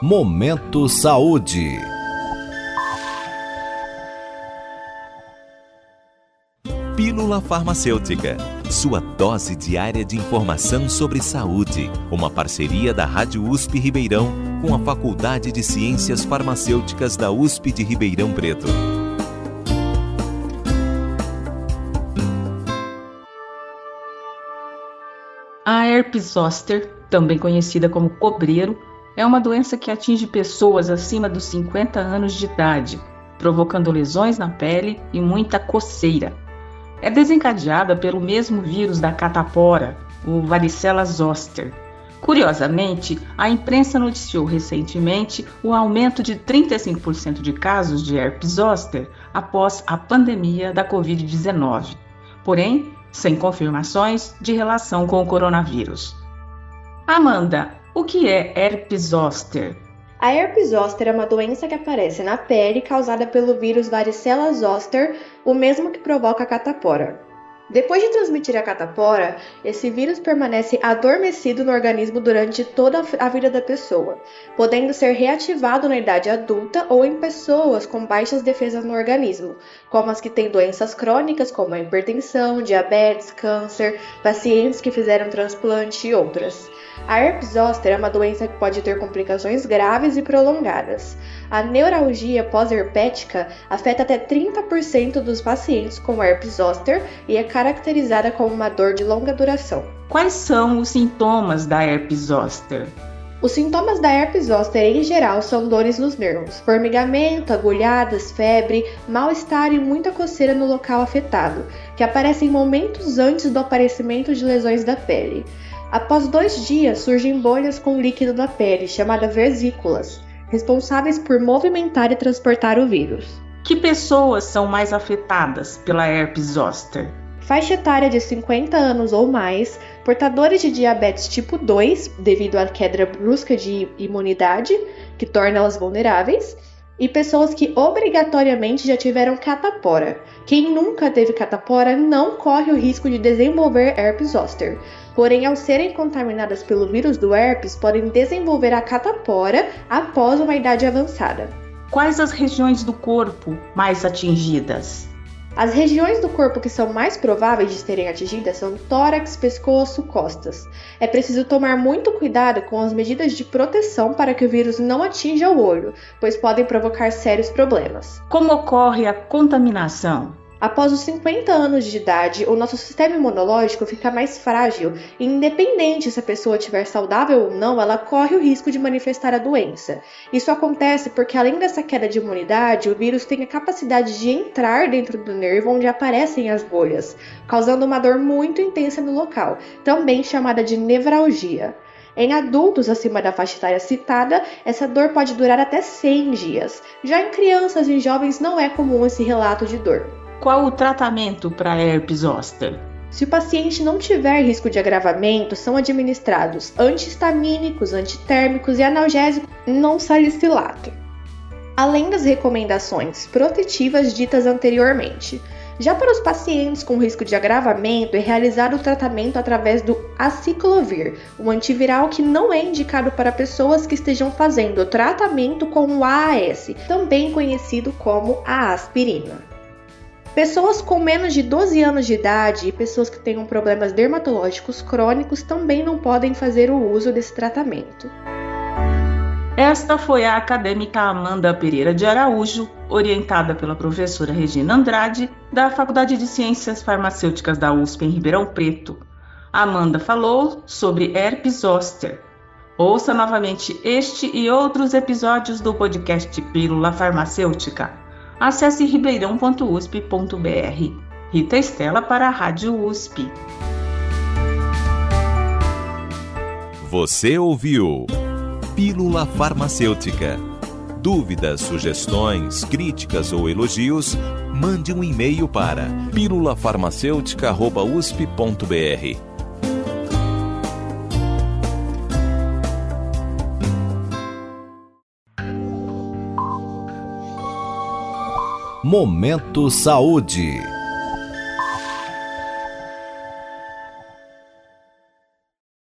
Momento Saúde. Pílula Farmacêutica. Sua dose diária de informação sobre saúde. Uma parceria da Rádio USP Ribeirão com a Faculdade de Ciências Farmacêuticas da USP de Ribeirão Preto. A herpes zoster, também conhecida como cobreiro, é uma doença que atinge pessoas acima dos 50 anos de idade, provocando lesões na pele e muita coceira. É desencadeada pelo mesmo vírus da catapora, o varicela zoster. Curiosamente, a imprensa noticiou recentemente o aumento de 35% de casos de herpes zoster após a pandemia da Covid-19. Porém, sem confirmações de relação com o coronavírus. Amanda, o que é herpes zoster? A herpes zoster é uma doença que aparece na pele causada pelo vírus varicela zoster, o mesmo que provoca a catapora. Depois de transmitir a catapora, esse vírus permanece adormecido no organismo durante toda a vida da pessoa, podendo ser reativado na idade adulta ou em pessoas com baixas defesas no organismo, como as que têm doenças crônicas como a hipertensão, diabetes, câncer, pacientes que fizeram transplante e outras. A herpes zoster é uma doença que pode ter complicações graves e prolongadas. A neuralgia pós-herpética afeta até 30% dos pacientes com herpes zoster e é caracterizada como uma dor de longa duração. Quais são os sintomas da herpes zoster? Os sintomas da herpes zoster em geral são dores nos nervos, formigamento, agulhadas, febre, mal-estar e muita coceira no local afetado, que aparecem momentos antes do aparecimento de lesões da pele. Após dois dias, surgem bolhas com líquido na pele, chamadas vesículas, responsáveis por movimentar e transportar o vírus. Que pessoas são mais afetadas pela herpes zoster? Faixa etária de 50 anos ou mais, portadores de diabetes tipo 2, devido à queda brusca de imunidade, que torna elas vulneráveis, e pessoas que obrigatoriamente já tiveram catapora. Quem nunca teve catapora não corre o risco de desenvolver herpes zoster, porém, ao serem contaminadas pelo vírus do herpes, podem desenvolver a catapora após uma idade avançada. Quais as regiões do corpo mais atingidas? As regiões do corpo que são mais prováveis de serem atingidas são tórax, pescoço, costas. É preciso tomar muito cuidado com as medidas de proteção para que o vírus não atinja o olho, pois podem provocar sérios problemas. Como ocorre a contaminação? Após os 50 anos de idade, o nosso sistema imunológico fica mais frágil e, independente se a pessoa estiver saudável ou não, ela corre o risco de manifestar a doença. Isso acontece porque, além dessa queda de imunidade, o vírus tem a capacidade de entrar dentro do nervo onde aparecem as bolhas, causando uma dor muito intensa no local, também chamada de nevralgia. Em adultos acima da faixa etária citada, essa dor pode durar até 100 dias. Já em crianças e jovens não é comum esse relato de dor. Qual o tratamento para herpes zoster? Se o paciente não tiver risco de agravamento, são administrados antihistamínicos, antitérmicos e analgésicos não salicilato, além das recomendações protetivas ditas anteriormente. Já para os pacientes com risco de agravamento, é realizado o tratamento através do aciclovir, um antiviral que não é indicado para pessoas que estejam fazendo tratamento com o AAS, também conhecido como a aspirina. Pessoas com menos de 12 anos de idade e pessoas que tenham problemas dermatológicos crônicos também não podem fazer o uso desse tratamento. Esta foi a acadêmica Amanda Pereira de Araújo, orientada pela professora Regina Andrade, da Faculdade de Ciências Farmacêuticas da USP em Ribeirão Preto. Amanda falou sobre herpes zoster. Ouça novamente este e outros episódios do podcast Pílula Farmacêutica acesse ribeirão.usp.br. Rita Estela para a Rádio USP. Você ouviu Pílula Farmacêutica. Dúvidas, sugestões, críticas ou elogios, mande um e-mail para pílulafarmacêutica.usp.br. Momento Saúde.